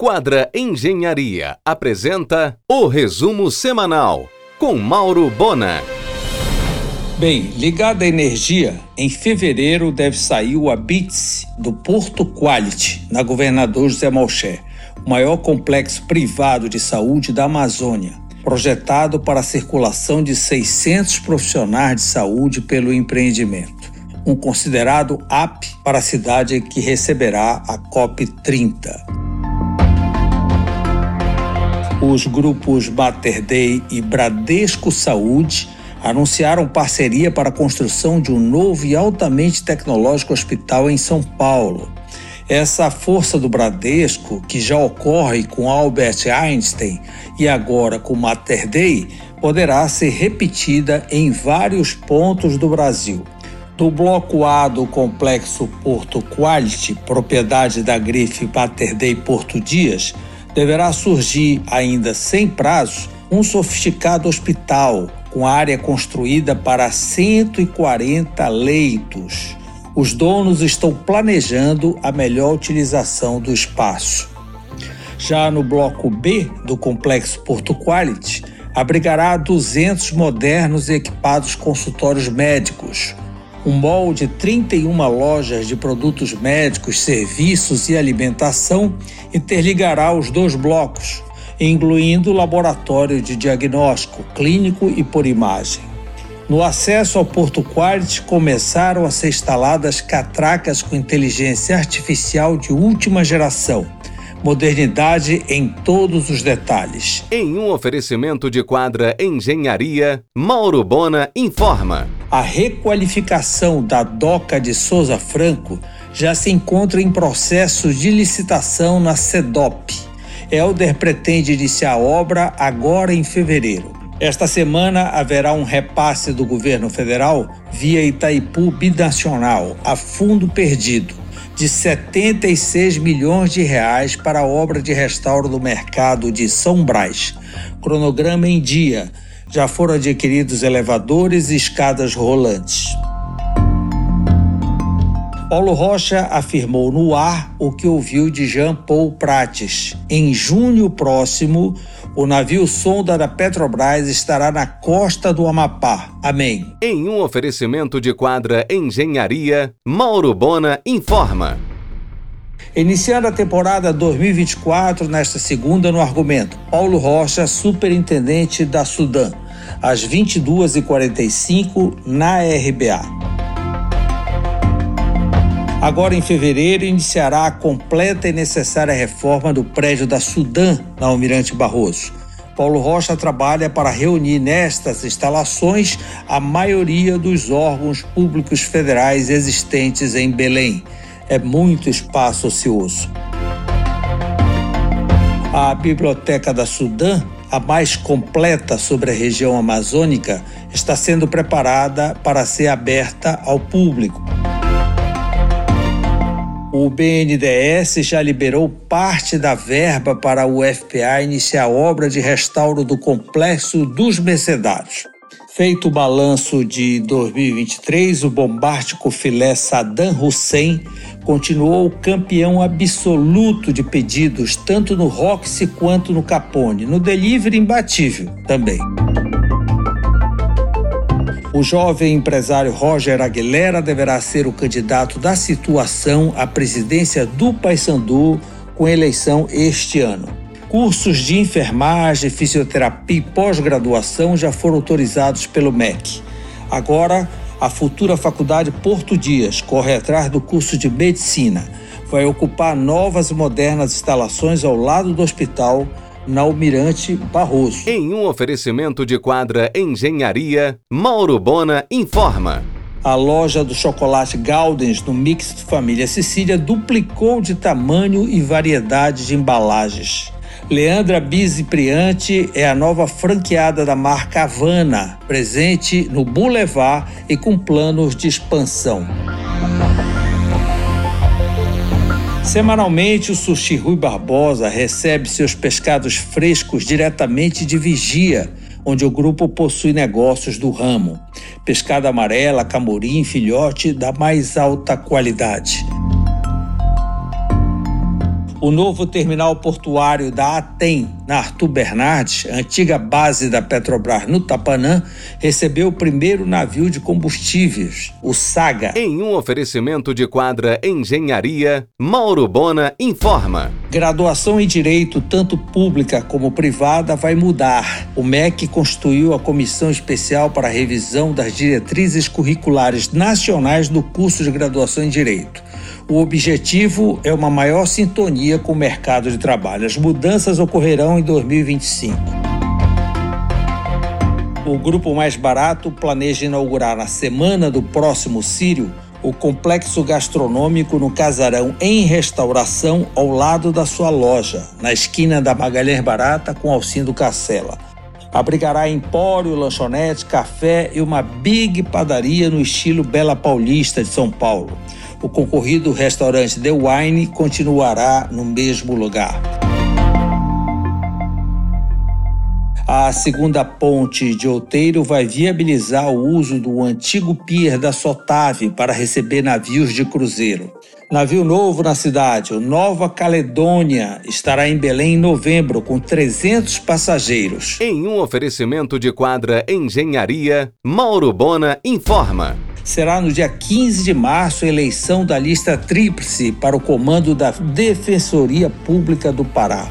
Quadra Engenharia apresenta o resumo semanal com Mauro Bona. Bem, ligado à energia, em fevereiro deve sair o Abits do Porto Quality, na Governador José Malcher, o maior complexo privado de saúde da Amazônia, projetado para a circulação de 600 profissionais de saúde pelo empreendimento. Um considerado AP para a cidade que receberá a COP 30. Os grupos Mater Dei e Bradesco Saúde anunciaram parceria para a construção de um novo e altamente tecnológico hospital em São Paulo. Essa força do Bradesco, que já ocorre com Albert Einstein e agora com Mater Dei, poderá ser repetida em vários pontos do Brasil. Do bloco A do complexo Porto Quality, propriedade da grife Mater Dei Porto Dias, deverá surgir, ainda sem prazo, um sofisticado hospital com área construída para 140 leitos. Os donos estão planejando a melhor utilização do espaço. Já no bloco B do complexo Porto Quality, abrigará 200 modernos e equipados consultórios médicos, um mall de 31 lojas de produtos médicos, serviços e alimentação interligará os dois blocos, incluindo laboratório de diagnóstico clínico e por imagem. No acesso ao Porto Quality começaram a ser instaladas catracas com inteligência artificial de última geração modernidade em todos os detalhes. Em um oferecimento de quadra Engenharia, Mauro Bona informa. A requalificação da doca de Souza Franco já se encontra em processo de licitação na SEDOP. Elder pretende iniciar a obra agora em fevereiro. Esta semana haverá um repasse do governo federal via Itaipu Binacional a fundo perdido de 76 milhões de reais para a obra de restauro do mercado de São Brás. Cronograma em dia. Já foram adquiridos elevadores e escadas rolantes. Paulo Rocha afirmou no ar o que ouviu de Jean Paul Prates. Em junho próximo, o navio sonda da Petrobras estará na costa do Amapá. Amém. Em um oferecimento de quadra Engenharia, Mauro Bona informa. Iniciando a temporada 2024, nesta segunda, no argumento, Paulo Rocha, superintendente da Sudã, às 22h45, na RBA. Agora, em fevereiro, iniciará a completa e necessária reforma do prédio da Sudã, na Almirante Barroso. Paulo Rocha trabalha para reunir nestas instalações a maioria dos órgãos públicos federais existentes em Belém. É muito espaço ocioso. A Biblioteca da Sudã, a mais completa sobre a região amazônica, está sendo preparada para ser aberta ao público. O BNDES já liberou parte da verba para o FPA iniciar a obra de restauro do complexo dos Mercedários. Feito o balanço de 2023, o bombástico filé Saddam Hussein continuou campeão absoluto de pedidos, tanto no Roxy quanto no Capone, no delivery imbatível também. O jovem empresário Roger Aguilera deverá ser o candidato da situação à presidência do Paysandu com eleição este ano. Cursos de enfermagem, fisioterapia e pós-graduação já foram autorizados pelo MEC. Agora, a futura Faculdade Porto Dias corre atrás do curso de medicina. Vai ocupar novas e modernas instalações ao lado do hospital na Almirante Barroso. Em um oferecimento de quadra Engenharia, Mauro Bona informa. A loja do chocolate Galdens no Mix Família Sicília duplicou de tamanho e variedade de embalagens. Leandra Bizipriante é a nova franqueada da marca Havana, presente no Boulevard e com planos de expansão. Semanalmente, o Sushi Rui Barbosa recebe seus pescados frescos diretamente de Vigia, onde o grupo possui negócios do ramo. Pescada amarela, camorim, filhote da mais alta qualidade. O novo terminal portuário da Atem, na Arthur Bernardes, antiga base da Petrobras no Tapanã, recebeu o primeiro navio de combustíveis, o Saga. Em um oferecimento de quadra Engenharia, Mauro Bona informa. Graduação em Direito, tanto pública como privada, vai mudar. O MEC constituiu a Comissão Especial para a Revisão das Diretrizes Curriculares Nacionais do curso de graduação em Direito. O objetivo é uma maior sintonia com o mercado de trabalho. As mudanças ocorrerão em 2025. O Grupo Mais Barato planeja inaugurar na semana do próximo Sírio o complexo gastronômico no Casarão em restauração ao lado da sua loja, na esquina da Magalhães Barata com Alcindo Cacela. Abrigará empório, lanchonete, café e uma big padaria no estilo Bela Paulista de São Paulo o concorrido restaurante The Wine continuará no mesmo lugar. A segunda ponte de Outeiro vai viabilizar o uso do antigo pier da Sotave para receber navios de cruzeiro. Navio novo na cidade, o Nova Caledônia, estará em Belém em novembro com 300 passageiros. Em um oferecimento de quadra Engenharia, Mauro Bona informa será no dia 15 de março a eleição da lista tríplice para o comando da Defensoria Pública do Pará.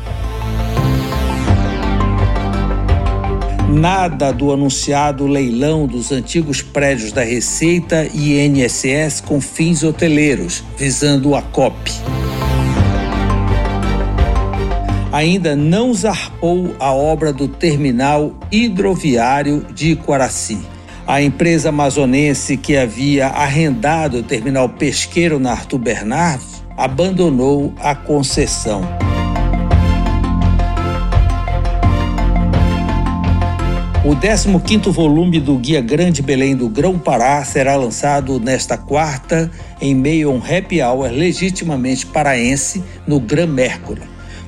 Nada do anunciado leilão dos antigos prédios da Receita e INSS com fins hoteleiros, visando a COP. Ainda não zarpou a obra do terminal hidroviário de Iquaraci. A empresa amazonense que havia arrendado o terminal pesqueiro na Arthur Bernardes abandonou a concessão. O 15º volume do Guia Grande Belém do Grão-Pará será lançado nesta quarta, em meio a um happy hour legitimamente paraense no Gran Mercury.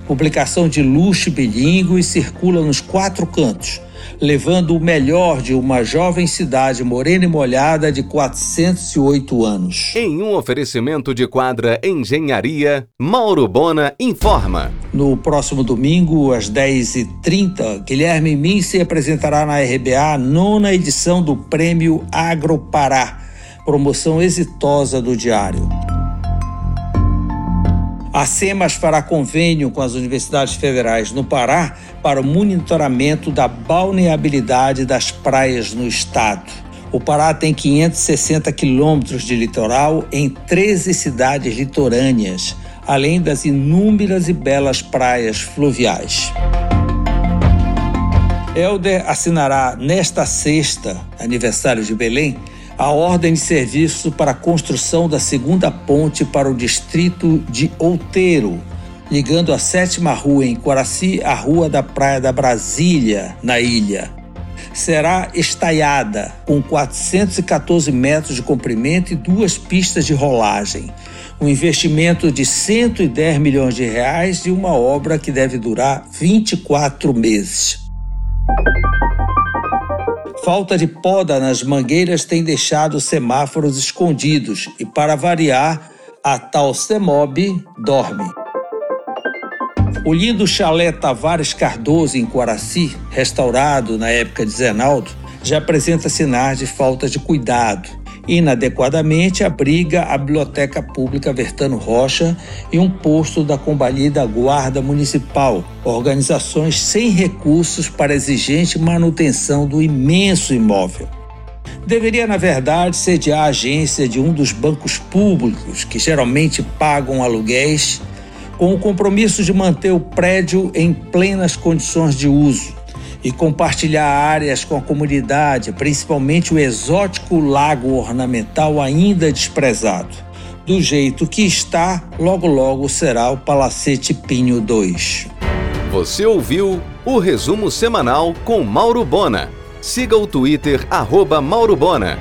Publicação de luxo bilíngue e circula nos quatro cantos, levando o melhor de uma jovem cidade morena e molhada de 408 anos. Em um oferecimento de quadra Engenharia, Mauro Bona informa. No próximo domingo, às 10h30, Guilherme Mince apresentará na RBA a nona edição do Prêmio Agropará, promoção exitosa do Diário. A SEMAS fará convênio com as universidades federais no Pará para o monitoramento da balneabilidade das praias no estado. O Pará tem 560 quilômetros de litoral em 13 cidades litorâneas, além das inúmeras e belas praias fluviais. Helder assinará nesta sexta, aniversário de Belém, a ordem de serviço para a construção da segunda ponte para o distrito de Outeiro, ligando a sétima rua em Coraci à rua da Praia da Brasília, na ilha. Será estaiada, com 414 metros de comprimento e duas pistas de rolagem. Um investimento de 110 milhões de reais e uma obra que deve durar 24 meses. Falta de poda nas mangueiras tem deixado semáforos escondidos e, para variar, a tal CEMOB dorme. O lindo chalé Tavares Cardoso, em Coraci, restaurado na época de Zenaldo, já apresenta sinais de falta de cuidado inadequadamente abriga a Biblioteca Pública Vertano Rocha e um posto da combalida Guarda Municipal, organizações sem recursos para exigente manutenção do imenso imóvel. Deveria, na verdade, sediar a agência de um dos bancos públicos que geralmente pagam aluguéis, com o compromisso de manter o prédio em plenas condições de uso e compartilhar áreas com a comunidade, principalmente o exótico lago ornamental ainda desprezado. Do jeito que está, logo logo será o Palacete Pinho 2. Você ouviu o resumo semanal com Mauro Bona. Siga o Twitter arroba Mauro Bona.